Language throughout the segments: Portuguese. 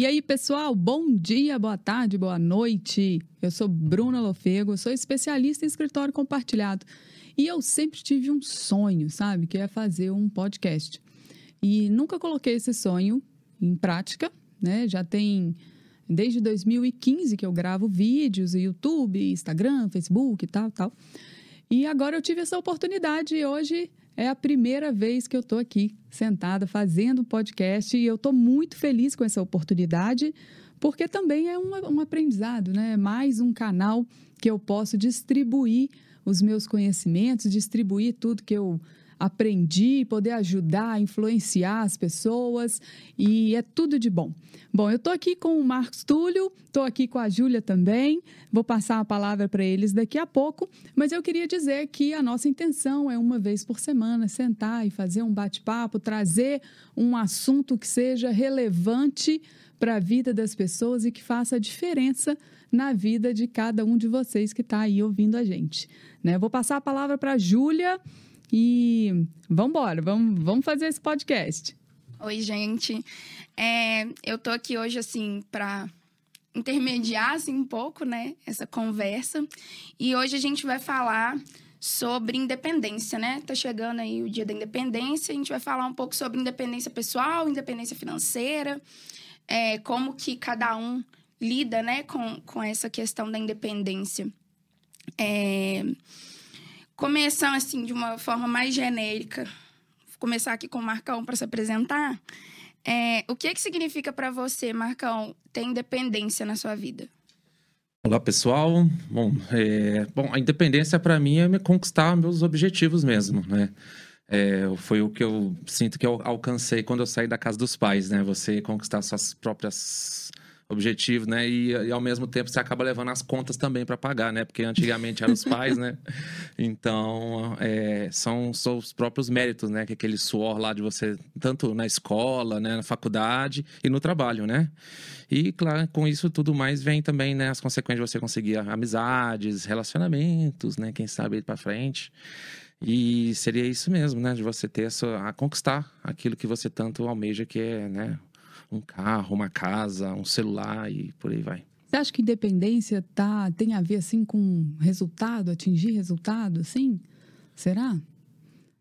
E aí, pessoal, bom dia, boa tarde, boa noite. Eu sou Bruna Lofego, sou especialista em escritório compartilhado. E eu sempre tive um sonho, sabe, que é fazer um podcast. E nunca coloquei esse sonho em prática, né? Já tem desde 2015 que eu gravo vídeos no YouTube, Instagram, Facebook e tal, tal. E agora eu tive essa oportunidade e hoje é a primeira vez que eu estou aqui sentada fazendo um podcast e eu estou muito feliz com essa oportunidade, porque também é um, um aprendizado, né? Mais um canal que eu posso distribuir os meus conhecimentos, distribuir tudo que eu aprendi, poder ajudar, influenciar as pessoas e é tudo de bom. Bom, eu estou aqui com o Marcos Túlio, estou aqui com a Júlia também, vou passar a palavra para eles daqui a pouco, mas eu queria dizer que a nossa intenção é uma vez por semana sentar e fazer um bate-papo, trazer um assunto que seja relevante para a vida das pessoas e que faça a diferença na vida de cada um de vocês que está aí ouvindo a gente. Né? Vou passar a palavra para a Júlia e vamos embora, vamos, vamos fazer esse podcast. Oi, gente. É, eu tô aqui hoje, assim, para intermediar, assim, um pouco, né, essa conversa. E hoje a gente vai falar sobre independência, né? Tá chegando aí o dia da independência, a gente vai falar um pouco sobre independência pessoal, independência financeira, é, como que cada um lida, né, com, com essa questão da independência. É, começando assim de uma forma mais genérica, vou começar aqui com o Marcão para se apresentar. É, o que que significa para você, Marcão, ter independência na sua vida? Olá, pessoal. Bom, é, bom a independência para mim é me conquistar meus objetivos mesmo, né? É, foi o que eu sinto que eu alcancei quando eu saí da casa dos pais, né? Você conquistar suas próprias objetivo, né? E, e, ao mesmo tempo você acaba levando as contas também para pagar, né? Porque antigamente eram os pais, né? Então, é, são, são os próprios méritos, né? Que aquele suor lá de você, tanto na escola, né? Na faculdade e no trabalho, né? E, claro, com isso tudo mais vem também, né? As consequências de você conseguir amizades, relacionamentos, né? Quem sabe ir para frente. E seria isso mesmo, né? De você ter essa, a conquistar aquilo que você tanto almeja, que é, né? Um carro, uma casa, um celular e por aí vai. Você acha que independência tá, tem a ver assim com resultado, atingir resultado, assim? Será?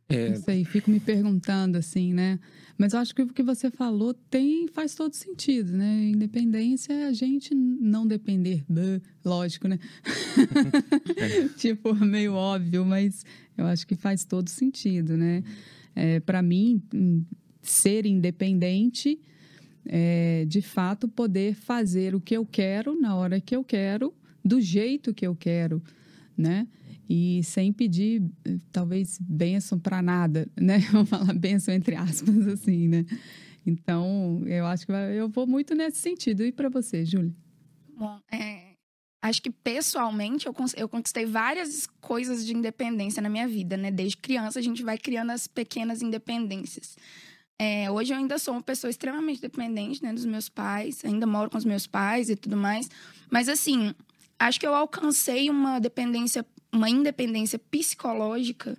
É... Não sei, fico me perguntando assim, né? Mas eu acho que o que você falou tem faz todo sentido, né? Independência é a gente não depender, lógico, né? é. tipo, meio óbvio, mas eu acho que faz todo sentido, né? É, Para mim, ser independente é, de fato, poder fazer o que eu quero na hora que eu quero, do jeito que eu quero, né? E sem pedir, talvez, bênção para nada, né? Vamos falar bênção entre aspas, assim, né? Então, eu acho que eu vou muito nesse sentido. E para você, Júlia? Bom, é, acho que pessoalmente eu, eu conquistei várias coisas de independência na minha vida, né? Desde criança a gente vai criando as pequenas independências. É, hoje eu ainda sou uma pessoa extremamente dependente né, dos meus pais, ainda moro com os meus pais e tudo mais. Mas assim, acho que eu alcancei uma dependência, uma independência psicológica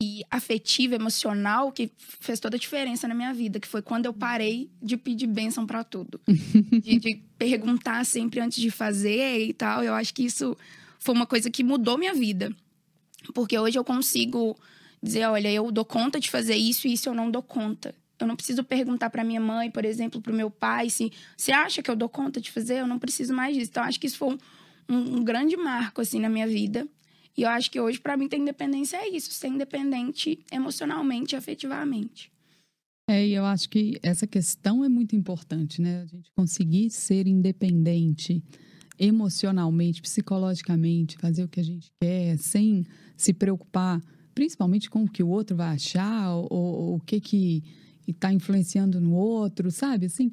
e afetiva, emocional, que fez toda a diferença na minha vida, que foi quando eu parei de pedir bênção para tudo. de, de perguntar sempre antes de fazer e tal. Eu acho que isso foi uma coisa que mudou minha vida. Porque hoje eu consigo dizer, olha, eu dou conta de fazer isso e isso eu não dou conta. Eu não preciso perguntar para minha mãe, por exemplo, para o meu pai, se você acha que eu dou conta de fazer, eu não preciso mais disso. Então, acho que isso foi um, um, um grande marco assim na minha vida. E eu acho que hoje para mim ter independência é isso, ser independente emocionalmente, afetivamente. É, e eu acho que essa questão é muito importante, né? A gente conseguir ser independente emocionalmente, psicologicamente, fazer o que a gente quer, sem se preocupar principalmente com o que o outro vai achar, ou, ou o que que está influenciando no outro, sabe? Assim,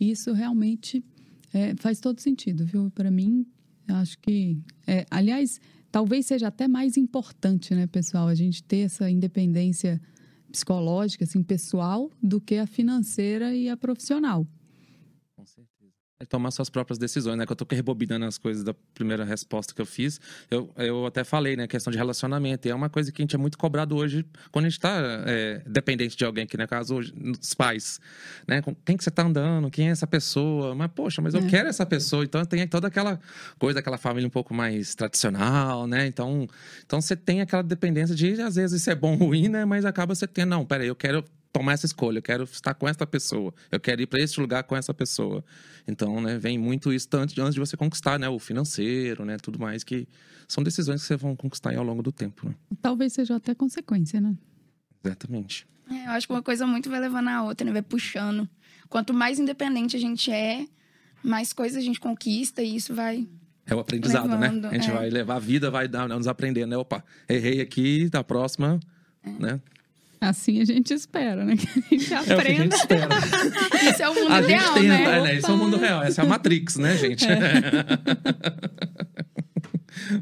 isso realmente é, faz todo sentido, viu? Para mim, acho que, é, aliás, talvez seja até mais importante, né, pessoal, a gente ter essa independência psicológica, assim, pessoal, do que a financeira e a profissional. É tomar suas próprias decisões, né? Que eu tô rebobinando as coisas da primeira resposta que eu fiz. Eu, eu até falei, né? Questão de relacionamento. E é uma coisa que a gente é muito cobrado hoje quando a gente tá é, dependente de alguém, que no caso hoje, dos pais. Né? Com quem que você tá andando? Quem é essa pessoa? Mas, poxa, mas eu é. quero essa pessoa. Então tem toda aquela coisa, aquela família um pouco mais tradicional, né? Então, então você tem aquela dependência de, às vezes, isso é bom ou ruim, né? Mas acaba você tendo, não, peraí, eu quero tomar essa escolha, eu quero estar com essa pessoa, eu quero ir para esse lugar com essa pessoa. Então, né, vem muito isso antes, antes de você conquistar, né, o financeiro, né, tudo mais que são decisões que você vão conquistar ao longo do tempo. Né? Talvez seja até consequência, né? Exatamente. É, eu acho que uma coisa muito vai levando a outra, né, vai puxando. Quanto mais independente a gente é, mais coisas a gente conquista e isso vai é o aprendizado, né? levando, né? A gente é. vai levar a vida, vai dar, nos aprendendo, né? Opa, errei aqui, da próxima, é. né? Assim a gente espera, né? Que a gente aprenda. É o que a gente espera. Isso é o mundo a real, tem, né? É, né? Isso é o mundo real. Essa é a Matrix, né, gente? É.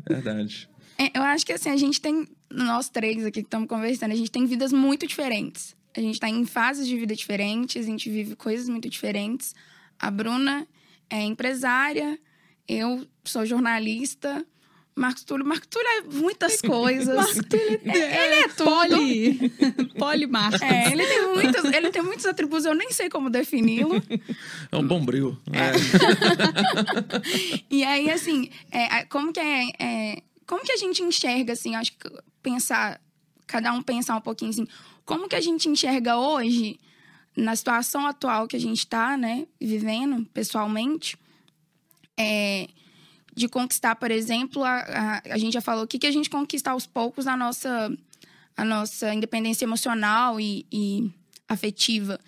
Verdade. É, eu acho que assim, a gente tem, nós três aqui que estamos conversando, a gente tem vidas muito diferentes. A gente está em fases de vida diferentes, a gente vive coisas muito diferentes. A Bruna é empresária, eu sou jornalista, Marcos Túlio. Marcos Túlio é muitas coisas. Marcos Túlio é, ele é tudo. Poli. Polimarcos. É, ele tem, muitos, ele tem muitos atributos, eu nem sei como defini-lo. É um bombril. É. é. e aí, assim, é, como que é, é, Como que a gente enxerga, assim, acho que pensar... Cada um pensar um pouquinho, assim, como que a gente enxerga hoje, na situação atual que a gente está, né, vivendo pessoalmente, é de conquistar, por exemplo, a, a, a gente já falou o que, que a gente conquista aos poucos a nossa, a nossa independência emocional e, e afetiva.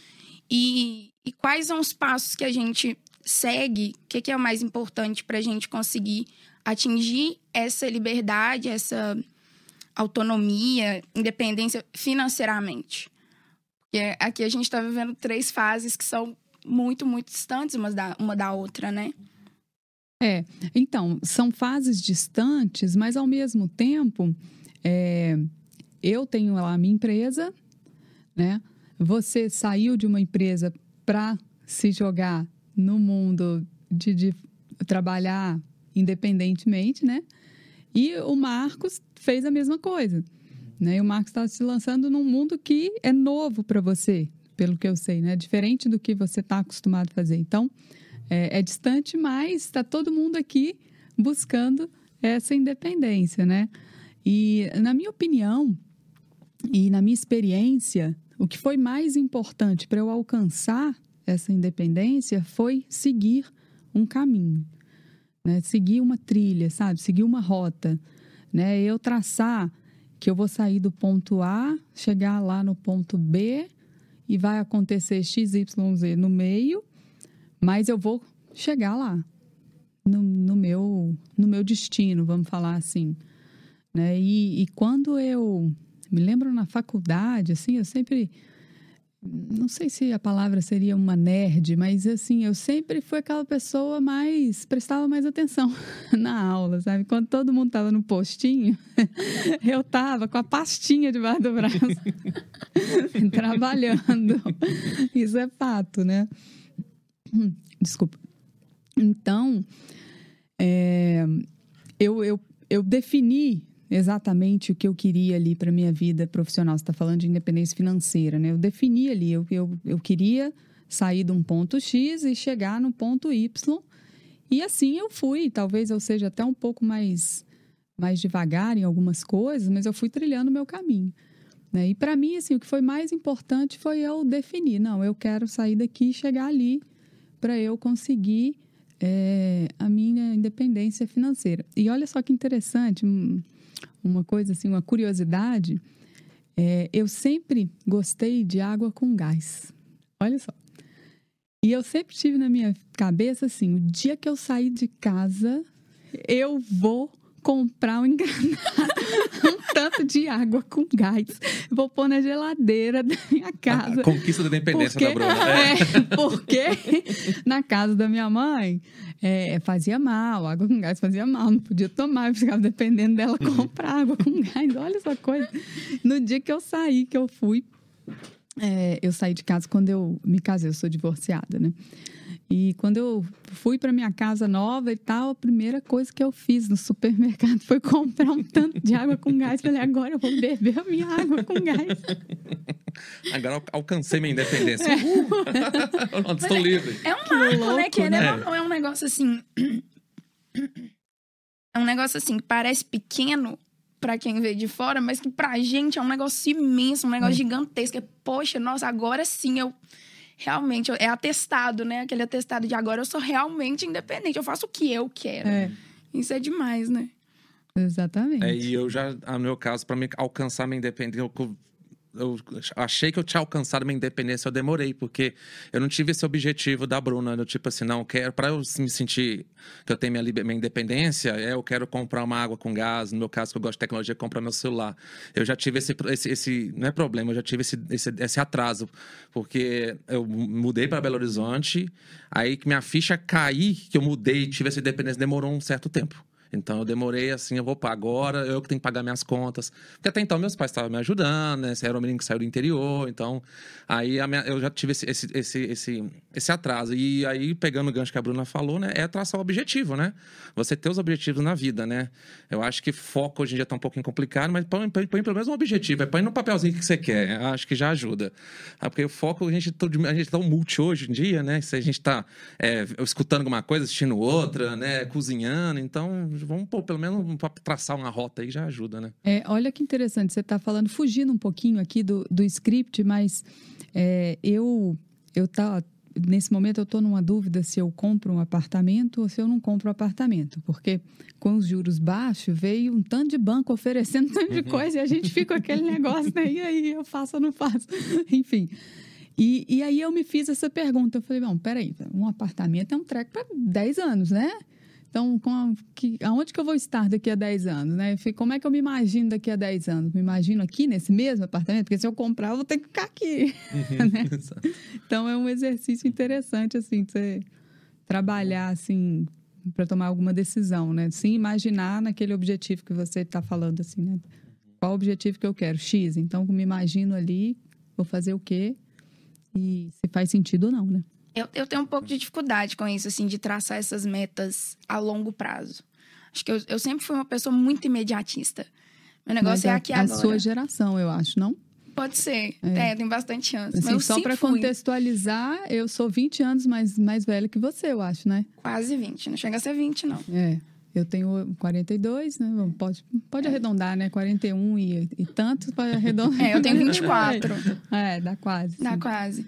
E, e, quais são os passos que a gente segue, o que, que é o mais importante para a gente conseguir atingir essa liberdade, essa autonomia, independência financeiramente. Porque aqui a gente está vivendo três fases que são muito, muito distantes uma da, uma da outra, né? É, então, são fases distantes, mas ao mesmo tempo, é, eu tenho lá a minha empresa, né? Você saiu de uma empresa para se jogar no mundo de, de trabalhar independentemente, né? E o Marcos fez a mesma coisa. Né? E o Marcos está se lançando num mundo que é novo para você, pelo que eu sei, né? Diferente do que você está acostumado a fazer. Então, é, é distante, mas está todo mundo aqui buscando essa independência, né? E, na minha opinião e na minha experiência, o que foi mais importante para eu alcançar essa independência foi seguir um caminho, né? Seguir uma trilha, sabe? Seguir uma rota, né? Eu traçar que eu vou sair do ponto A, chegar lá no ponto B e vai acontecer X, Y, Z no meio mas eu vou chegar lá, no, no meu, no meu destino, vamos falar assim. Né? E, e quando eu me lembro na faculdade, assim, eu sempre não sei se a palavra seria uma nerd, mas assim, eu sempre fui aquela pessoa mais prestava mais atenção na aula, sabe? Quando todo mundo tava no postinho, eu tava com a pastinha debaixo do braço, trabalhando. Isso é fato, né? Desculpa. Então, é, eu, eu, eu defini exatamente o que eu queria ali para minha vida profissional. Você está falando de independência financeira, né? Eu defini ali, eu, eu, eu queria sair de um ponto X e chegar no ponto Y. E assim eu fui. Talvez eu seja até um pouco mais, mais devagar em algumas coisas, mas eu fui trilhando o meu caminho. Né? E para mim, assim, o que foi mais importante foi eu definir: não, eu quero sair daqui e chegar ali para eu conseguir é, a minha independência financeira. E olha só que interessante, uma coisa assim, uma curiosidade. É, eu sempre gostei de água com gás. Olha só. E eu sempre tive na minha cabeça assim: o dia que eu sair de casa, eu vou comprar um engranado, de água com gás. Vou pôr na geladeira da minha casa. A conquista da independência porque, da Bruna. É. é, porque na casa da minha mãe é, fazia mal, água com gás fazia mal, não podia tomar, eu ficava dependendo dela comprar água com gás. Olha essa coisa. No dia que eu saí, que eu fui, é, eu saí de casa quando eu me casei, eu sou divorciada, né? E quando eu fui para minha casa nova e tal, a primeira coisa que eu fiz no supermercado foi comprar um tanto de água com gás. Falei, agora eu vou beber a minha água com gás. Agora eu alcancei minha independência. Uhul! Estou é, livre. É um marco, louco, né? Que né? Não, é um negócio assim. É um negócio assim que parece pequeno para quem vê de fora, mas que pra gente é um negócio imenso, um negócio é. gigantesco. É, poxa, nossa, agora sim eu realmente é atestado, né? Aquele atestado de agora eu sou realmente independente, eu faço o que eu quero. É. Isso é demais, né? Exatamente. É, e eu já, no meu caso, para me alcançar minha independência, eu eu achei que eu tinha alcançado minha independência, eu demorei, porque eu não tive esse objetivo da Bruna, do tipo assim, não, quero, para eu me sentir que eu tenho minha, minha independência, é, eu quero comprar uma água com gás, no meu caso, que eu gosto de tecnologia, comprar meu celular. Eu já tive esse, esse, esse não é problema, eu já tive esse, esse, esse atraso, porque eu mudei para Belo Horizonte, aí que minha ficha cair, que eu mudei, tive essa independência, demorou um certo tempo. Então eu demorei assim, eu vou para agora, eu que tenho que pagar minhas contas. Porque até então meus pais estavam me ajudando, né? Você era um menino que saiu do interior, então aí minha, eu já tive esse, esse, esse, esse, esse atraso. E aí, pegando o gancho que a Bruna falou, né? É traçar o objetivo, né? Você ter os objetivos na vida, né? Eu acho que foco hoje em dia tá um pouquinho complicado, mas põe, põe, põe pelo menos um objetivo. É põe no papelzinho que você quer. Acho que já ajuda. Ah, porque o foco, a gente, a gente tá um multi hoje em dia, né? Se a gente tá é, escutando alguma coisa, assistindo outra, né? Cozinhando, então vamos pô, pelo menos traçar uma rota aí já ajuda, né? É, olha que interessante, você está falando, fugindo um pouquinho aqui do, do script, mas é, eu eu tá nesse momento eu estou numa dúvida se eu compro um apartamento ou se eu não compro um apartamento, porque com os juros baixos veio um tanto de banco oferecendo um tanto de uhum. coisa e a gente fica com aquele negócio, né? E aí, eu faço ou não faço? Enfim. E, e aí eu me fiz essa pergunta. Eu falei, bom, peraí, um apartamento é um treco para 10 anos, né? Então, a, que, aonde que eu vou estar daqui a 10 anos, né? Como é que eu me imagino daqui a 10 anos? Me imagino aqui, nesse mesmo apartamento? Porque se eu comprar, eu vou ter que ficar aqui. Uhum, né? Então, é um exercício interessante, assim, de você trabalhar, assim, para tomar alguma decisão, né? Sim, imaginar naquele objetivo que você está falando, assim, né? Qual o objetivo que eu quero? X. Então, me imagino ali, vou fazer o quê? E se faz sentido ou não, né? Eu, eu tenho um pouco de dificuldade com isso, assim, de traçar essas metas a longo prazo. Acho que eu, eu sempre fui uma pessoa muito imediatista. Meu negócio Mas é aqui a, agora. A sua geração, eu acho, não? Pode ser. É, é tem bastante anos. Assim, só para contextualizar, eu sou 20 anos mais, mais velha que você, eu acho, né? Quase 20. Não chega a ser 20, não. É. Eu tenho 42, né? Pode, pode é. arredondar, né? 41 e, e tantos para arredondar. É, eu tenho 24. É, dá quase. Dá sim. quase.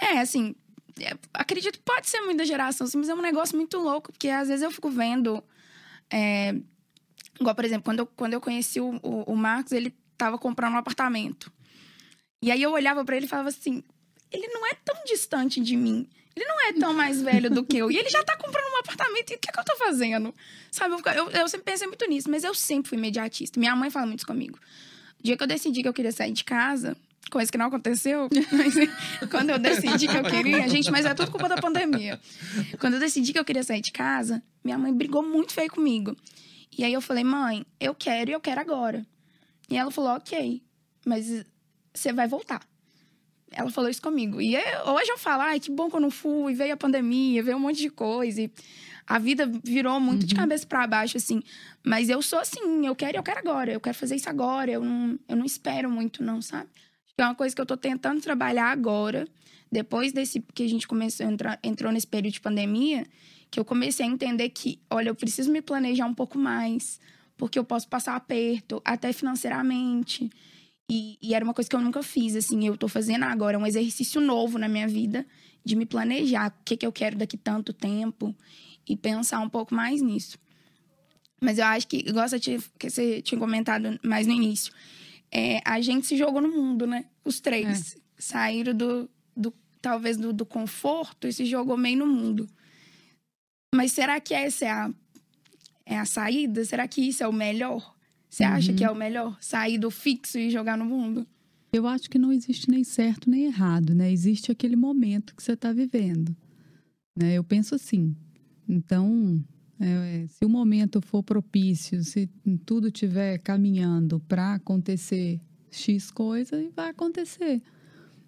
É, assim, é, acredito que pode ser muito da geração, mas é um negócio muito louco, porque às vezes eu fico vendo. É, igual, por exemplo, quando eu, quando eu conheci o, o, o Marcos, ele estava comprando um apartamento. E aí eu olhava para ele e falava assim: ele não é tão distante de mim. Ele não é tão mais velho do que eu. E ele já tá comprando um apartamento. E o que, é que eu tô fazendo? Sabe? Eu, eu, eu, sempre pensei muito nisso, mas eu sempre fui imediatista. Minha mãe fala muito isso comigo. O dia que eu decidi que eu queria sair de casa, coisa que não aconteceu, mas quando eu decidi que eu queria, gente, mas é tudo culpa da pandemia. Quando eu decidi que eu queria sair de casa, minha mãe brigou muito feio comigo. E aí eu falei, mãe, eu quero e eu quero agora. E ela falou, ok, mas você vai voltar. Ela falou isso comigo. E hoje eu falo, ai, que bom que eu não fui, veio a pandemia, veio um monte de coisa. E a vida virou muito uhum. de cabeça para baixo, assim. Mas eu sou assim, eu quero e eu quero agora. Eu quero fazer isso agora. Eu não, eu não espero muito, não, sabe? Que é uma coisa que eu estou tentando trabalhar agora, depois desse que a gente começou entrou nesse período de pandemia, que eu comecei a entender que, olha, eu preciso me planejar um pouco mais, porque eu posso passar aperto, até financeiramente. E, e era uma coisa que eu nunca fiz, assim, eu estou fazendo agora, é um exercício novo na minha vida, de me planejar, o que, que eu quero daqui tanto tempo, e pensar um pouco mais nisso. Mas eu acho que, igual você tinha, que você tinha comentado mais no início, é, a gente se jogou no mundo, né? Os três. É. Saíram do, do talvez do, do, conforto e se jogou meio no mundo. Mas será que essa é a, é a saída? Será que isso é o melhor? Você uhum. acha que é o melhor? Sair do fixo e jogar no mundo? Eu acho que não existe nem certo nem errado, né? Existe aquele momento que você está vivendo. Né? Eu penso assim. Então, é, se o momento for propício, se tudo estiver caminhando para acontecer X coisa, vai acontecer.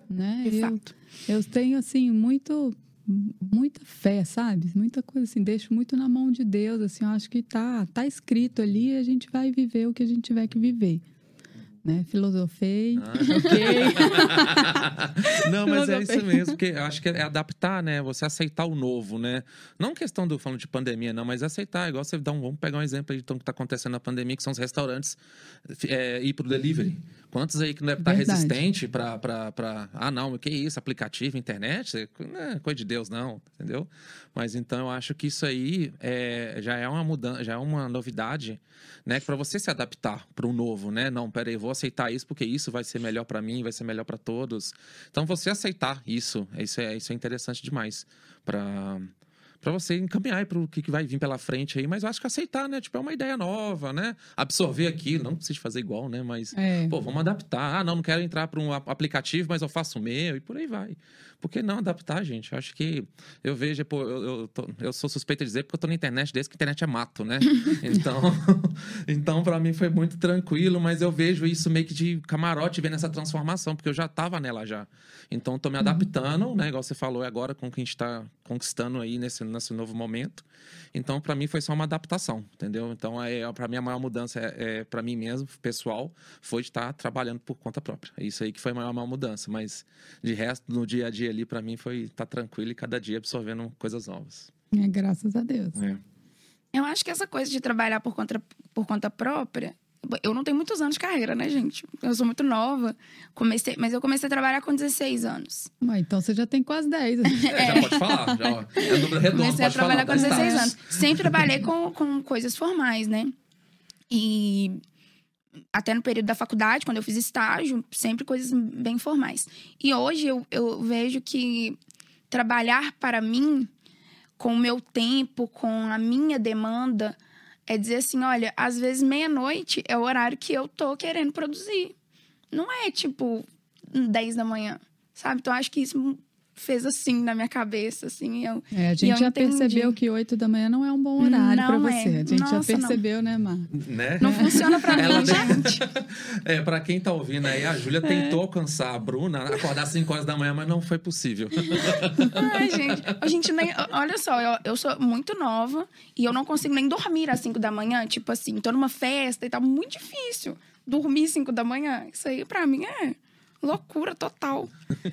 Né? De eu, eu tenho, assim, muito muita fé, sabe? Muita coisa assim, deixo muito na mão de Deus, assim, eu acho que tá, tá escrito ali e a gente vai viver o que a gente tiver que viver. Né? Filosofei, ah. Não, mas é isso mesmo, porque eu acho que é adaptar, né? Você aceitar o novo, né? Não questão do falando de pandemia, não, mas aceitar. Igual você dá um. Vamos pegar um exemplo de tudo que está acontecendo na pandemia, que são os restaurantes é, ir pro delivery. Quantos aí que não deve estar resistente para. Ah, não, o que é isso? Aplicativo, internet? Não é coisa de Deus, não, entendeu? Mas então eu acho que isso aí é, já é uma mudança, já é uma novidade, né? Para você se adaptar para o novo, né? Não, peraí, vou aceitar isso porque isso vai ser melhor para mim, vai ser melhor para todos. Então você aceitar isso, isso é, isso é interessante demais para para você encaminhar para o que, que vai vir pela frente aí, mas eu acho que aceitar, né? Tipo, é uma ideia nova, né? Absorver aquilo, não precisa fazer igual, né? Mas, é. pô, vamos adaptar. Ah, não, não quero entrar para um aplicativo, mas eu faço o meu e por aí vai. Por que não adaptar, gente? Eu acho que eu vejo, pô, eu, eu, tô, eu sou suspeito de dizer porque eu tô na internet desde que a internet é mato, né? Então, então para mim foi muito tranquilo, mas eu vejo isso meio que de camarote vendo essa transformação, porque eu já tava nela já. Então, tô me uhum. adaptando, uhum. né? Igual você falou agora com o que a gente tá conquistando aí nesse, nesse novo momento. Então, para mim foi só uma adaptação, entendeu? Então, é, para mim a maior mudança é, é para mim mesmo, pessoal, foi de estar tá trabalhando por conta própria. É isso aí que foi a maior, maior mudança, mas de resto no dia a dia ali, para mim, foi estar tá tranquilo e cada dia absorvendo coisas novas. É, graças a Deus. É. Eu acho que essa coisa de trabalhar por conta, por conta própria, eu não tenho muitos anos de carreira, né, gente? Eu sou muito nova. Comecei, mas eu comecei a trabalhar com 16 anos. Mas então você já tem quase 10. É. Já pode falar. Já, é número redondo, Comecei a trabalhar falar, com 16 anos. Sempre trabalhei com, com coisas formais, né? E até no período da faculdade, quando eu fiz estágio, sempre coisas bem formais. E hoje eu, eu vejo que trabalhar para mim, com o meu tempo, com a minha demanda, é dizer assim: olha, às vezes meia-noite é o horário que eu tô querendo produzir. Não é tipo 10 da manhã, sabe? Então acho que isso fez assim na minha cabeça, assim. Eu, é, a gente já entendi. percebeu que 8 da manhã não é um bom horário para você. É. A gente Nossa, já percebeu, não. né, Mar? Né? Não funciona para mim, gente. é, para quem tá ouvindo aí, a Júlia é. tentou alcançar a Bruna, acordar às 5 horas da manhã, mas não foi possível. Ai, gente. A gente nem. Olha só, eu, eu sou muito nova e eu não consigo nem dormir às 5 da manhã. Tipo assim, tô numa festa e tá muito difícil dormir 5 da manhã. Isso aí, para mim, é loucura total.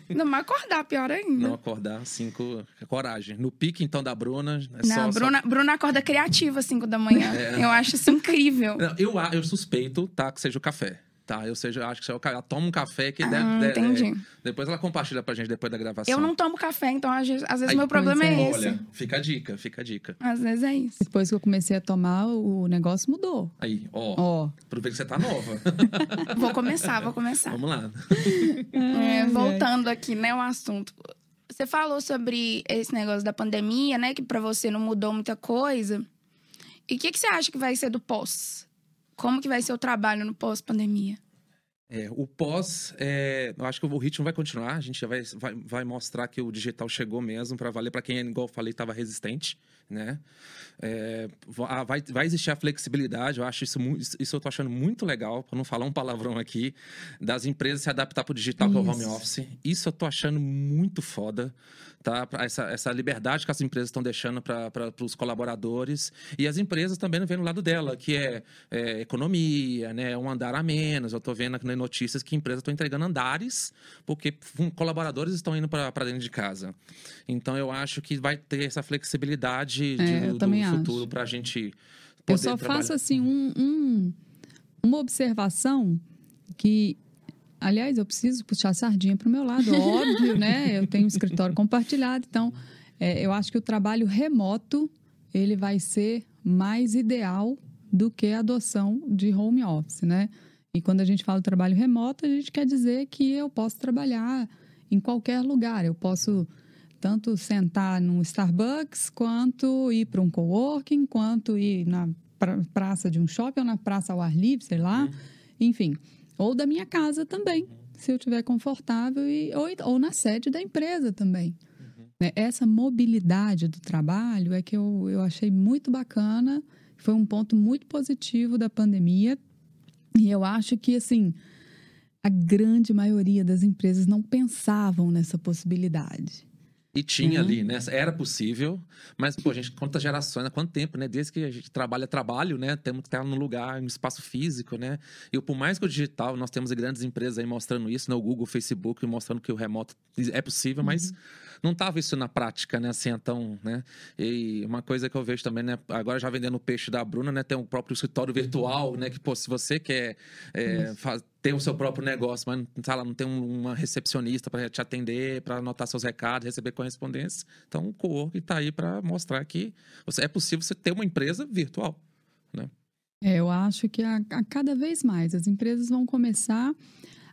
Não acordar, pior ainda. Não acordar, cinco. Coragem. No pique, então, da Bruna. É não, só, Bruna, só... Bruna acorda criativa às cinco da manhã. É. Eu acho isso incrível. Eu, eu suspeito, tá, que seja o café. Tá, eu seja, acho que ela toma um café que ah, deve, entendi. É, depois ela compartilha pra gente depois da gravação. Eu não tomo café, então às vezes, às vezes Aí, meu problema é, é esse. Olha, fica a dica, fica a dica. Às vezes é isso. Depois que eu comecei a tomar, o negócio mudou. Aí, ó. ó. Aproveita que você tá nova. vou começar, vou começar. Vamos lá. É, voltando aqui, né, o assunto. Você falou sobre esse negócio da pandemia, né? Que para você não mudou muita coisa. E o que, que você acha que vai ser do pós? Como que vai ser o trabalho no pós-pandemia? É, o pós, é, eu acho que o ritmo vai continuar. A gente já vai, vai, vai mostrar que o digital chegou mesmo para valer para quem, igual eu falei, estava resistente, né? É, ah, vai, vai existir a flexibilidade. Eu acho isso, isso eu tô achando muito legal, para não falar um palavrão aqui, das empresas se adaptar para o digital, para o home office. Isso eu tô achando muito foda tá? Essa, essa liberdade que as empresas estão deixando para os colaboradores e as empresas também vendo o lado dela, que é, é, economia, né? Um andar a menos. Eu estou vendo aqui nas notícias que empresas estão entregando andares porque colaboradores estão indo para dentro de casa. Então eu acho que vai ter essa flexibilidade de, é, do, do futuro para a gente poder Eu só trabalhar. faço assim um, um, uma observação que Aliás, eu preciso puxar a sardinha para o meu lado, óbvio, né? Eu tenho um escritório compartilhado, então é, eu acho que o trabalho remoto ele vai ser mais ideal do que a adoção de home office, né? E quando a gente fala trabalho remoto, a gente quer dizer que eu posso trabalhar em qualquer lugar. Eu posso tanto sentar num Starbucks, quanto ir para um coworking, quanto ir na praça de um shopping ou na praça ao ar livre, sei lá. Uhum. Enfim, ou da minha casa também, se eu estiver confortável, e, ou, ou na sede da empresa também. Uhum. Né, essa mobilidade do trabalho é que eu, eu achei muito bacana, foi um ponto muito positivo da pandemia. E eu acho que, assim, a grande maioria das empresas não pensavam nessa possibilidade. E tinha Uhum. ali, né? Era possível, mas, pô, gente, quantas gerações, há quanto tempo, né? Desde que a gente trabalha, trabalho, né? Temos que estar num lugar, num espaço físico, né? E por mais que o digital, nós temos grandes empresas aí mostrando isso, né? O Google, o Facebook, mostrando que o remoto é possível, mas não tava isso na prática, né? Assim, então, né? E uma coisa que eu vejo também, né? Agora já vendendo o peixe da Bruna, né? Tem o próprio escritório virtual, né? Que, pô, se você quer é, faz- ter o seu próprio negócio, mas sei lá, não tem um- uma recepcionista para te atender, para anotar seus recados, receber correspondência. Então, o co-work está aí para mostrar que você, é possível você ter uma empresa virtual. É, eu acho que a, a cada vez mais as empresas vão começar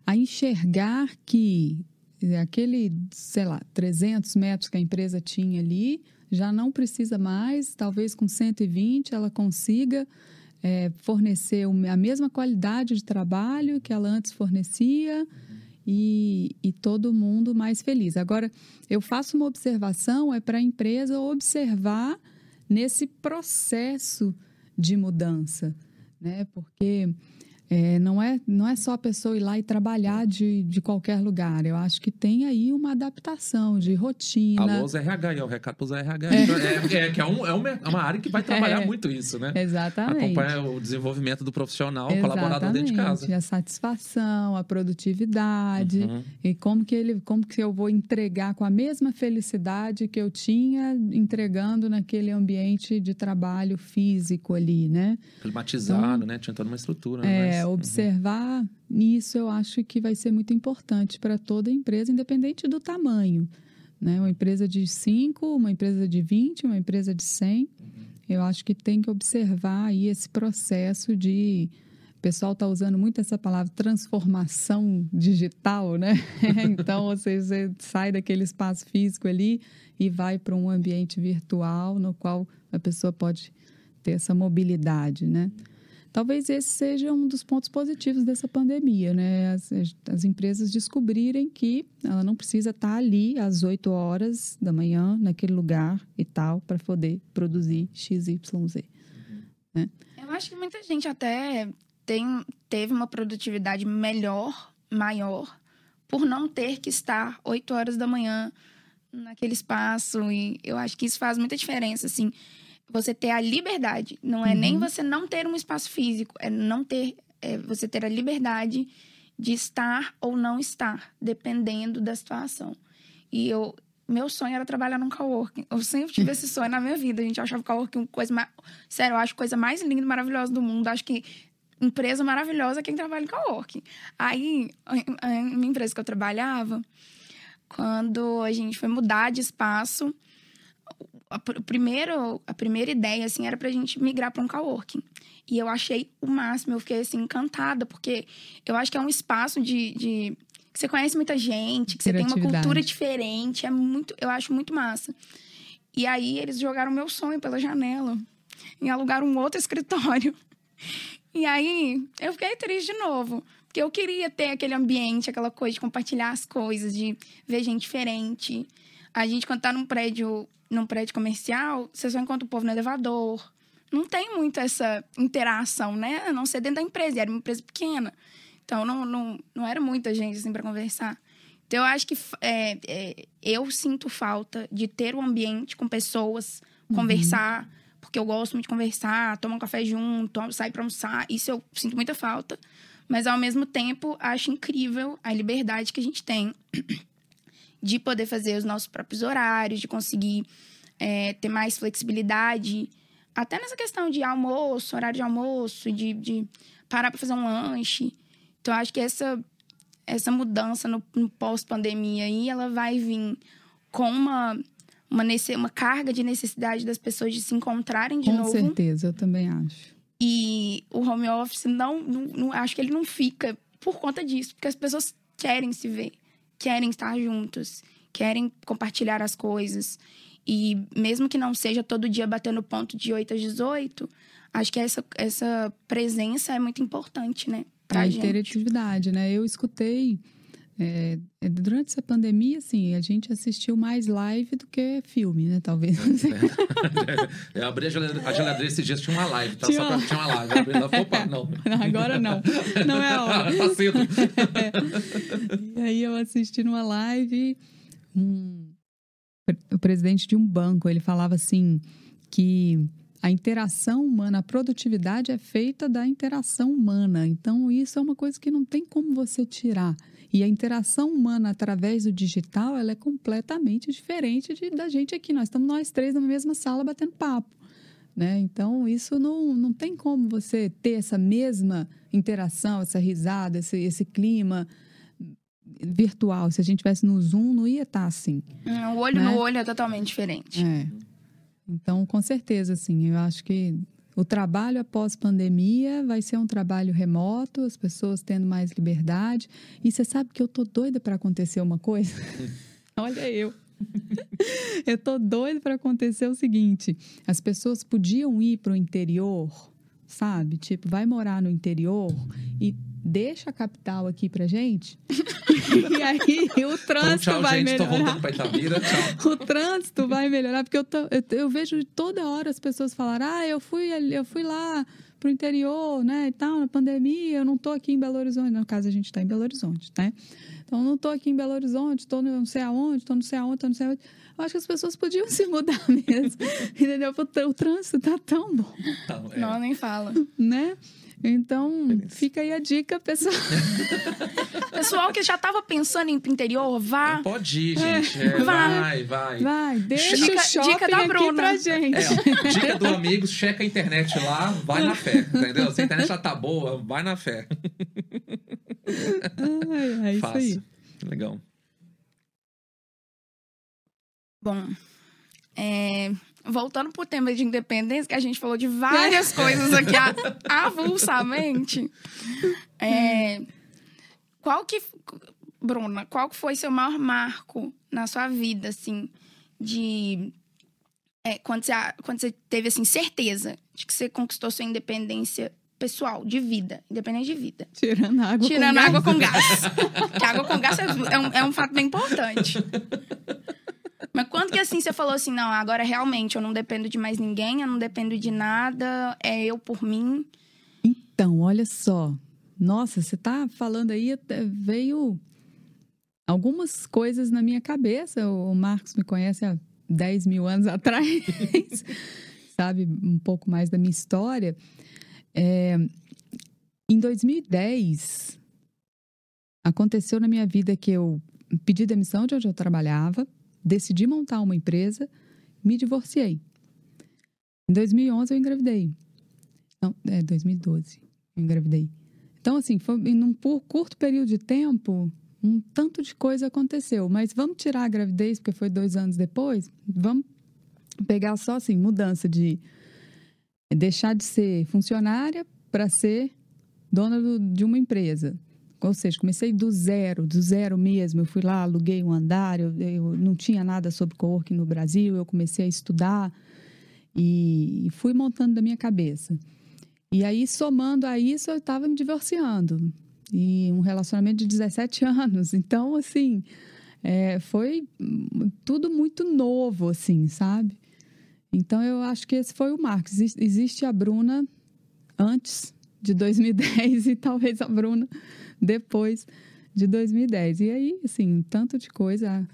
a enxergar que é, aquele, sei lá, 300 metros que a empresa tinha ali já não precisa mais, talvez com 120 ela consiga é, fornecer a mesma qualidade de trabalho que ela antes fornecia e, e todo mundo mais feliz. Agora, eu faço uma observação, é para a empresa observar nesse processo de mudança, né? Porque é, não, é, não é só a pessoa ir lá e trabalhar de, de qualquer lugar. Eu acho que tem aí uma adaptação de rotina. Alô, os RH, ó, o recado para os RH. É, é, que é, um- é uma, é uma área que vai trabalhar É. muito isso, né? Exatamente. Acompanha o desenvolvimento do profissional, o colaborador dentro de casa. Exatamente. A satisfação, a produtividade Uhum. e como que ele, como que eu vou entregar com a mesma felicidade que eu tinha entregando naquele ambiente de trabalho físico ali, né? Climatizado, né? Tinha toda uma estrutura. né? É, Mas- observar nisso eu acho que vai ser muito importante para toda empresa, independente do tamanho. Né? Uma empresa de 5, uma empresa de 20, uma empresa de 100. Eu acho que tem que observar aí esse processo de. O pessoal está usando muito essa palavra transformação digital, né? então, você, você sai daquele espaço físico ali e vai para um ambiente virtual no qual a pessoa pode ter essa mobilidade, né? Talvez esse seja um dos pontos positivos dessa pandemia, né? As, as empresas descobrirem que ela não precisa estar ali às 8 horas da manhã, naquele lugar e tal, para poder produzir XYZ. Eu acho que muita gente até tem, teve uma produtividade melhor, maior, por não ter que estar 8 horas da manhã naquele espaço. E eu acho que isso faz muita diferença, assim. Você ter a liberdade. Não é nem Uhum. você não ter um espaço físico, é não ter. É você ter a liberdade de estar ou não estar, dependendo da situação. E eu. Meu sonho era trabalhar num coworking. Eu sempre tive esse sonho na minha vida. A gente achava o coworking uma coisa mais. Sério, eu acho a coisa mais linda e maravilhosa do mundo. Acho que empresa maravilhosa é quem trabalha em coworking. Aí, a minha empresa que eu trabalhava, quando a gente foi mudar de espaço, a, primeiro, a primeira ideia, assim, era pra gente migrar para um coworking. E eu achei o máximo, eu fiquei, assim, encantada, porque eu acho que é um espaço de... de que você conhece muita gente, que você tem uma cultura diferente, é muito, eu acho muito massa. E aí eles jogaram meu sonho pela janela e alugaram um outro escritório. E aí eu fiquei triste de novo, porque eu queria ter aquele ambiente, aquela coisa de compartilhar as coisas, de ver gente diferente. A gente quando tá num prédio, num prédio comercial, você só encontra o povo no elevador. Não tem muito essa interação, né? A não ser dentro da empresa, e era uma empresa pequena. Então não, não, não era muita gente assim para conversar. Então eu acho que é, é, eu sinto falta de ter um ambiente com pessoas, conversar, porque eu gosto muito de conversar, tomar um café junto, sair para almoçar. Isso eu sinto muita falta. Mas ao mesmo tempo, acho incrível a liberdade que a gente tem de poder fazer os nossos próprios horários, de conseguir é, ter mais flexibilidade. Até nessa questão de almoço, horário de almoço, de, de parar para fazer um lanche. Então, acho que essa, essa mudança no, no pós-pandemia aí, ela vai vir com uma, uma, uma carga de necessidade das pessoas de se encontrarem de Com novo. certeza, eu também acho. E o home office não, não, não- acho que ele não fica por conta disso, porque as pessoas querem se ver, querem estar juntos, querem compartilhar as coisas. E mesmo que não seja todo dia batendo ponto de 8 às 18, acho que essa, essa presença é muito importante, né? Pra a gente. interatividade, né? Eu escutei é, é, durante essa pandemia, assim, a gente assistiu mais live do que filme, né? Talvez. Eu abri a geladeira, a geladeira esses dias, tinha uma live, tá? Tinha Só pra, tinha uma live. Abri opa, não. Agora não. Não é a hora. tá cedo. E aí eu assisti numa live um, o presidente de um banco, ele falava assim que a interação humana, a produtividade é feita da interação humana. Então, isso é uma coisa que não tem como você tirar. E a interação humana através do digital, ela é completamente diferente de, da gente aqui. Nós estamos nós três na mesma sala batendo papo. Né? Então, isso não, não tem como você ter essa mesma interação, essa risada, esse, esse clima virtual. Se a gente tivesse no Zoom, não ia estar assim. O olho né? no olho é totalmente diferente. É. Então, com certeza, assim, eu acho que o trabalho após pandemia vai ser um trabalho remoto, as pessoas tendo mais liberdade. E você sabe que eu tô doida para acontecer uma coisa? Olha eu. eu tô doida para acontecer o seguinte: as pessoas podiam ir para o interior, sabe? Tipo, vai morar no interior e deixa a capital aqui pra gente. e aí o trânsito tchau, vai gente, melhorar. Tô voltando pra Itabira, tchau. o trânsito vai melhorar, porque eu, tô, eu, eu, vejo toda hora as pessoas falar: ah, eu fui, eu fui lá pro interior, né, e tal, na pandemia, eu não tô aqui em Belo Horizonte. No caso, a gente tá em Belo Horizonte, né? Então, não tô aqui em Belo Horizonte, tô não sei aonde, tô não sei aonde, tô não sei aonde. Eu acho que as pessoas podiam se mudar mesmo, entendeu? O trânsito tá tão bom. Não, é. não nem fala. Né? Então, fica aí a dica, pessoal. pessoal que já estava pensando em interior, vá. Pode ir, gente. É, vai, vai. Vai, deixa dica, o shopping dica da Bruna. pra gente. É, dica do amigo, checa a internet lá, vai na fé, entendeu? Se a internet já tá boa, vai na fé. Ai, é isso Fácil. aí. Legal. Bom, é, voltando pro tema de independência, que a gente falou de várias coisas aqui avulsamente. É, qual que. Bruna, qual que foi seu maior marco na sua vida, assim, de. É, quando, você, quando você teve, assim, certeza de que você conquistou sua independência pessoal, de vida, independente de vida. Tirando água Tirando com água gás. com gás. Porque água com gás é um, é um fato bem importante. Quando que assim você falou assim, não, agora realmente eu não dependo de mais ninguém, eu não dependo de nada, é eu por mim? Então, olha só. Nossa, você tá falando aí, veio algumas coisas na minha cabeça. O Marcos me conhece há 10 mil anos atrás, sabe um pouco mais da minha história. É, em 2010, aconteceu na minha vida que eu pedi demissão de onde eu trabalhava, decidi montar uma empresa, me divorciei. Em 2011 eu engravidei. Não, é 2012 eu engravidei. Então, assim, foi em um curto período de tempo, um tanto de coisa aconteceu. Mas vamos tirar a gravidez, porque foi dois anos depois. Vamos pegar só, assim, mudança de deixar de ser funcionária para ser dona do, de uma empresa. Ou seja, comecei do zero, do zero mesmo. Eu fui lá, aluguei um andar, eu, eu não tinha nada sobre coworking no Brasil, eu comecei a estudar e, e fui montando da minha cabeça. E aí, somando a isso, eu estava me divorciando. E um relacionamento de 17 anos. Então, assim, é, foi tudo muito novo, assim, sabe? Então, eu acho que esse foi o marco. Existe, a Bruna antes de 2010 e talvez a Bruna depois de 2010. E aí, assim, tanto de coisa,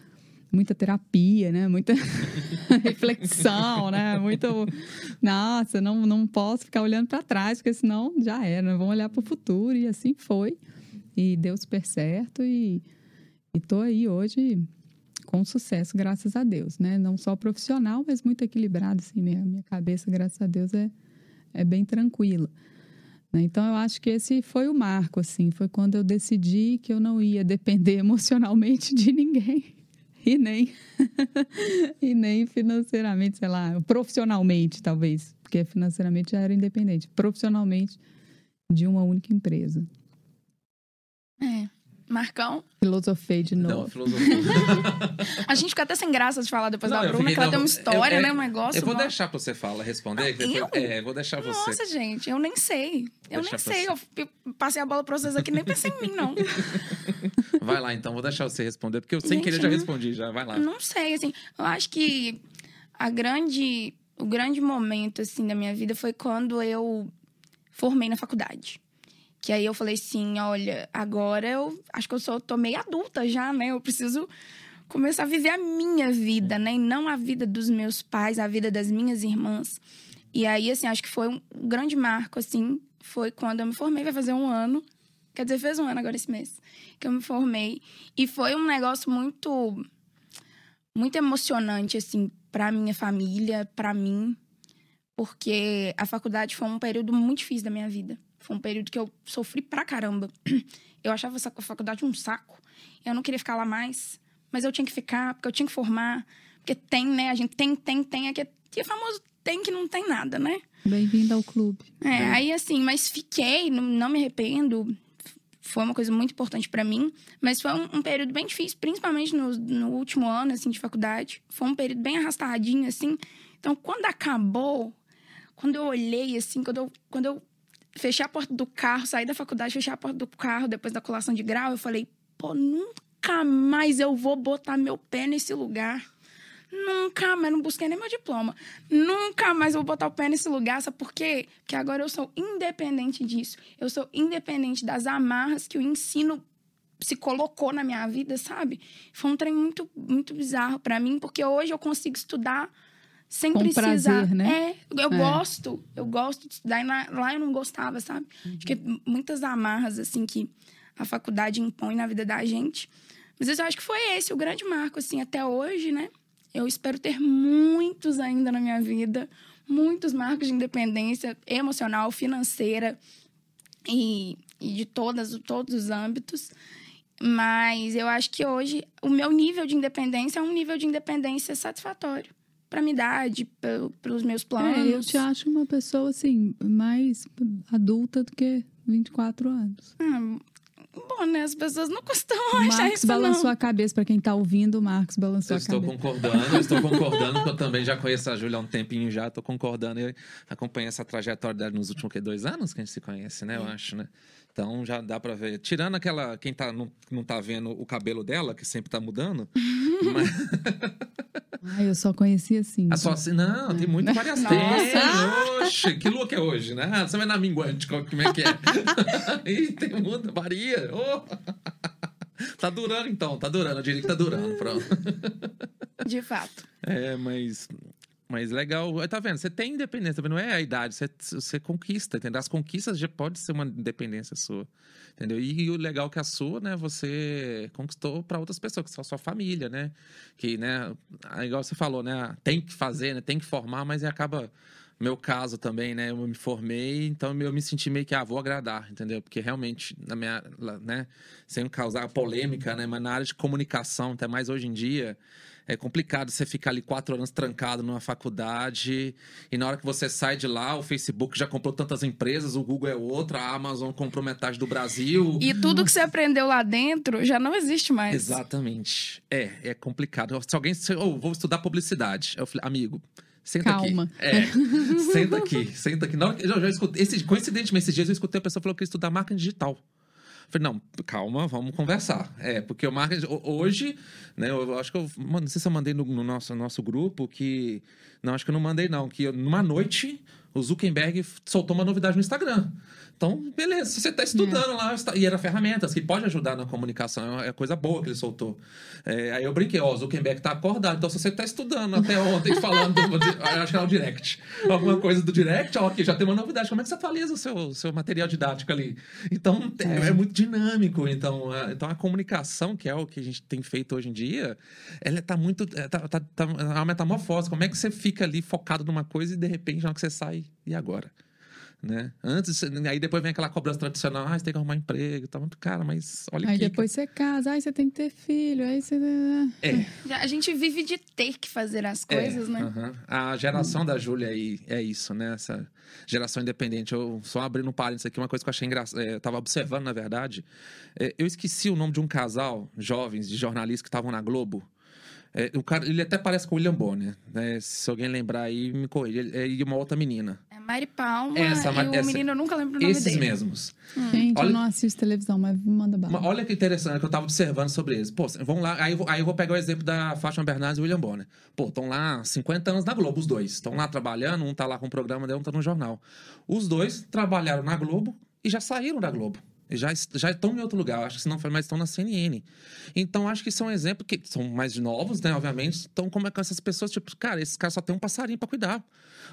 muita terapia, né? Muita reflexão, né? Muito, nossa, não, não posso ficar olhando para trás, porque senão já era, né? vamos olhar para o futuro. E assim foi. E deu super certo e estou aí hoje com sucesso, graças a Deus, né? Não só profissional, mas muito equilibrado, assim, minha, minha cabeça, graças a Deus, é, é bem tranquila. Né? Então, eu acho que esse foi o marco, assim, foi quando eu decidi que eu não ia depender emocionalmente de ninguém e nem e nem financeiramente, sei lá, profissionalmente, talvez, porque financeiramente já era independente, profissionalmente de uma única empresa. É. Marcão? Filosofei de novo. Não, filosofia. A gente fica até sem graça de falar depois Não, da eu Bruna, fiquei- que ela não, tem uma história, eu- é- né? Um negócio. Eu vou uma- deixar pra você falar, responder. Eu? depois- É, vou deixar você. Nossa, gente, eu nem sei. Eu nem sei. você. Eu passei a bola pra vocês aqui, nem pensei em mim, não. Vai lá, então, vou deixar você responder, porque eu sem Gente, querer já não- respondi, já. Vai lá. Não sei, assim. Eu acho que a grande, o grande momento, assim, da minha vida foi quando eu formei na faculdade. Que aí eu falei assim, olha, agora eu acho que eu sou, tô meio adulta já, né? Eu preciso começar a viver a minha vida, né? E não a vida dos meus pais, a vida das minhas irmãs. E aí, assim, acho que foi um grande marco, assim, foi quando eu me formei, vai fazer um ano. Quer dizer, fez um ano agora esse mês que eu me formei. E foi um negócio muito, muito emocionante, assim, pra minha família, para mim. Porque a faculdade foi um período muito difícil da minha vida. Foi um período que eu sofri pra caramba. Eu achava essa faculdade um saco. Eu não queria ficar lá mais. Mas eu tinha que ficar, porque eu tinha que formar. Porque tem, né? A gente tem, tem, tem. Aqui é famoso tem que não tem nada, né? Bem-vindo ao clube. É, aí assim, mas fiquei, não, não me arrependo. Foi uma coisa muito importante para mim. Mas foi um, um, período bem difícil, principalmente no, no último ano, assim, de faculdade. Foi um período bem arrastadinho, assim. Então, quando acabou, quando eu olhei, assim, quando eu, quando eu fechei a porta do carro, saí da faculdade, fechei a porta do carro depois da colação de grau, eu falei, pô, nunca mais eu vou botar meu pé nesse lugar. Nunca mais, não busquei nem meu diploma. Nunca mais vou botar o pé nesse lugar, sabe por quê? Porque agora eu sou independente disso. Eu sou independente das amarras que o ensino se colocou na minha vida, sabe? Foi um trem muito, muito bizarro para mim, porque hoje eu consigo estudar sem Com precisar. Prazer, né? É, eu é. gosto, eu gosto de estudar. E lá eu não gostava, sabe? Uhum. Acho que muitas amarras, assim, que a faculdade impõe na vida da gente. Mas eu acho que foi esse o grande marco, assim, até hoje, né? Eu espero ter muitos ainda na minha vida, muitos marcos de independência emocional, financeira e, e de todas, todos os âmbitos. Mas eu acho que hoje o meu nível de independência é um nível de independência satisfatório para minha idade, para os meus planos. É, eu te acho uma pessoa assim mais adulta do que 24 anos. Ah, bom, né? As pessoas não costumam achar Marcos isso balançou não. a cabeça para quem tá ouvindo, o Marcos balançou eu a estou cabeça. concordando, eu estou concordando, porque eu também já conheço a Júlia há um tempinho já, estou concordando. Eu acompanhei essa trajetória dela nos últimos que, dois anos que a gente se conhece, né? Eu acho, né? Então já dá pra ver. Tirando aquela. Quem tá, não, não tá vendo o cabelo dela, que sempre tá mudando. mas... Ai, eu só conheci assim. A só assim, não, tem muita variação. Tem, oxe, que lua que é hoje, né? Ah, Você vai na minguante, como é que é? Ih, tem muita, varia. Oh. Tá durando então, tá durando. Eu diria que tá durando, pronto. De fato. É, mas. Mas legal, tá vendo? Você tem independência, não é a idade, você, você conquista, entendeu? As conquistas já pode ser uma independência sua, entendeu? E, e o legal que a sua, né, você conquistou para outras pessoas, que são a sua família, né? Que, né, igual você falou, né, tem que fazer, né, tem que formar, mas acaba meu caso também, né? Eu me formei, então eu me senti meio que, ah, vou agradar, entendeu? Porque realmente, na minha, né? Sem causar polêmica, né? Mas na área de comunicação, até mais hoje em dia, é complicado você ficar ali quatro anos trancado numa faculdade e na hora que você sai de lá, o Facebook já comprou tantas empresas, o Google é outra, a Amazon comprou metade do Brasil. E tudo que você aprendeu lá dentro já não existe mais. Exatamente. É, é complicado. Se alguém, oh, vou estudar publicidade, eu falei, amigo, Senta Calma. aqui. É, senta aqui, senta aqui. Que, eu já escutei, esse, coincidentemente, esses dias eu escutei a pessoa falou que ia estudar marketing digital. Falei, não, calma, vamos conversar. É, porque o marketing. Hoje, né, eu acho que eu. Não sei se eu mandei no, no nosso, nosso grupo que. Não, acho que eu não mandei, não. Que eu, numa noite, o Zuckerberg soltou uma novidade no Instagram. Então, beleza, você está estudando é. lá, e era ferramentas que pode ajudar na comunicação, é coisa boa que ele soltou. É, aí eu brinquei, ó, o Zuckerberg está acordado, então se você está estudando até ontem falando, do, acho que era o Direct, alguma coisa do Direct, ó, aqui já tem uma novidade, como é que você atualiza o seu, seu material didático ali? Então, é, é muito dinâmico, então a, então a comunicação, que é o que a gente tem feito hoje em dia, ela está muito, tá, tá, tá uma metamorfose, como é que você fica ali focado numa coisa e de repente, na hora que você sai, e agora? né? Antes, aí depois vem aquela cobrança tradicional, ah, você tem que arrumar emprego, tá muito cara, mas olha Aí aqui, depois você casa, aí você tem que ter filho, aí você É. A gente vive de ter que fazer as coisas, é, né? Uh -huh. A geração da Júlia aí é isso, né? Essa geração independente. Eu só abrindo um parênteses aqui, uma coisa que eu achei engraçada, é, eu tava observando, na verdade, é, eu esqueci o nome de um casal jovens de jornalistas que estavam na Globo. É, o cara, ele até parece com o William Bonner, né? Se alguém lembrar aí, me corrija. É, e uma outra menina. É Mari Palma Essa, e o essa, menino eu nunca lembro o nome esses dele. mesmos. Hum. Gente, Olha- eu não assisto televisão, mas manda bala. Olha que interessante que eu tava observando sobre eles. Pô, vamos lá, aí eu vou, aí eu vou pegar o exemplo da Fátima Bernardes e William Bonner. Pô, estão lá 50 anos na Globo, os dois. Estão lá trabalhando, um tá lá com o programa dele, um tá no jornal. Os dois trabalharam na Globo e já saíram da Globo. Já, já estão em outro lugar, acho que se não foi mais estão na CNN. Então, acho que são exemplos que são mais novos, né, obviamente. Então, como é que essas pessoas, tipo, cara, esses caras só tem um passarinho para cuidar.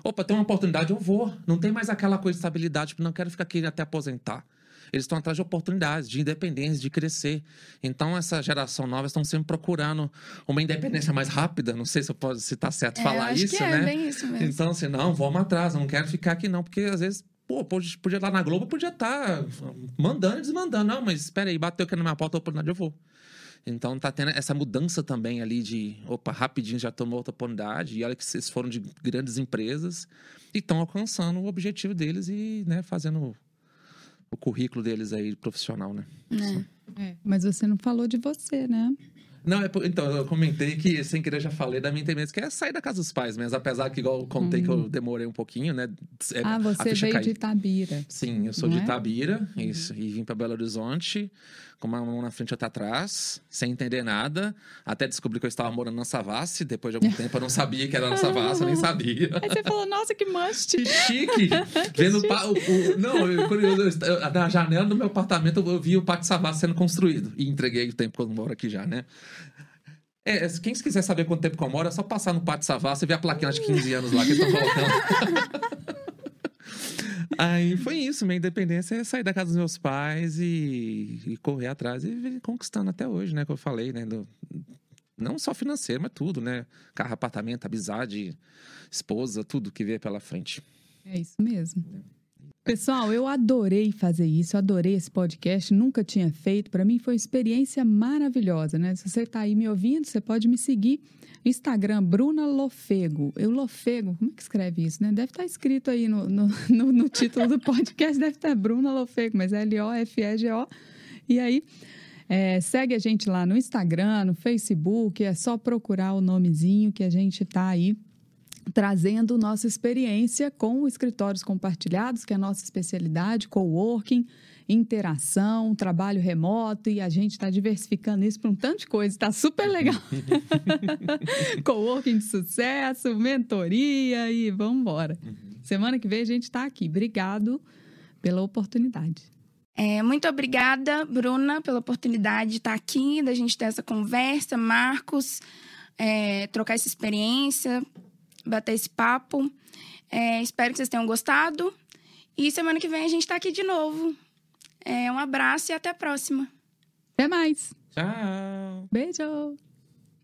Opa, tem uma oportunidade, eu vou. Não tem mais aquela coisa de estabilidade, tipo, não quero ficar aqui até aposentar. Eles estão atrás de oportunidades, de independência, de crescer. Então, essa geração nova estão sempre procurando uma independência mais rápida. Não sei se eu posso, se tá certo É, falar isso, que é né? bem isso mesmo. Então, assim, não, vamos atrás, não quero ficar aqui, não, porque às vezes, pô, podia estar na Globo, podia estar mandando e desmandando. Não, mas espera aí, bateu aqui na minha porta a oportunidade, eu vou. Então tá tendo essa mudança também ali de, opa, rapidinho já tomou outra oportunidade. E olha que vocês foram de grandes empresas e estão alcançando o objetivo deles e, né, fazendo o currículo deles aí profissional, né? né? É, mas você não falou de você, né? Não, é por- então, eu comentei que, sem querer, já falei da minha internet, que é sair da casa dos pais mesmo. Apesar que, igual eu contei que eu demorei um pouquinho, né? é, ah, você veio de Itabira. Sim, eu sou Não de é? Itabira, isso, e vim para Belo Horizonte, com uma mão na frente e outra atrás, sem entender nada, até descobri que eu estava morando na Savassi, depois de algum tempo eu não sabia que era na Savassi, eu nem sabia. Aí você falou, nossa, que must. Que chique! Vendo o, pa- o- o- Não, eu, quando eu- eu- na janela do meu apartamento eu vi o Pátio Savassi sendo construído. E entreguei o tempo que eu moro aqui já, né? É, quem quiser saber quanto tempo eu moro, é só passar no Pátio Savassi e ver a plaquinha de 15 anos lá que eles estão colocando. Aí foi isso, minha independência é sair da casa dos meus pais e, e correr atrás e vir conquistando até hoje, né? Que eu falei, né? do- não só financeiro, mas tudo, né? Carro, apartamento, amizade, esposa, tudo que vê pela frente. É isso mesmo. Pessoal, eu adorei fazer isso, adorei esse podcast, nunca tinha feito. Para mim foi uma experiência maravilhosa, né? Se você está aí me ouvindo, você pode me seguir Instagram, Bruna Lofego. Eu Lofego, como é que escreve isso, né? Deve estar escrito aí no, no, no- no título do podcast, deve estar Bruna Lofego, mas é L-O-F-E-G-O. E aí, é, segue a gente lá no Instagram, no Facebook, é só procurar o nomezinho que a gente tá aí trazendo nossa experiência com escritórios compartilhados, que é a nossa especialidade, coworking, interação, trabalho remoto, e a gente está diversificando isso para um tanto de coisa, está super legal. coworking de sucesso, mentoria e vamos embora. Semana que vem a gente está aqui. Obrigado pela oportunidade. É, muito obrigada, Bruna, pela oportunidade de estar aqui, da gente ter essa conversa, Marcos, é, trocar essa experiência, bater esse papo. É, espero que vocês tenham gostado. E semana que vem a gente está aqui de novo. É, um abraço e até a próxima. Até mais. Tchau! Beijo!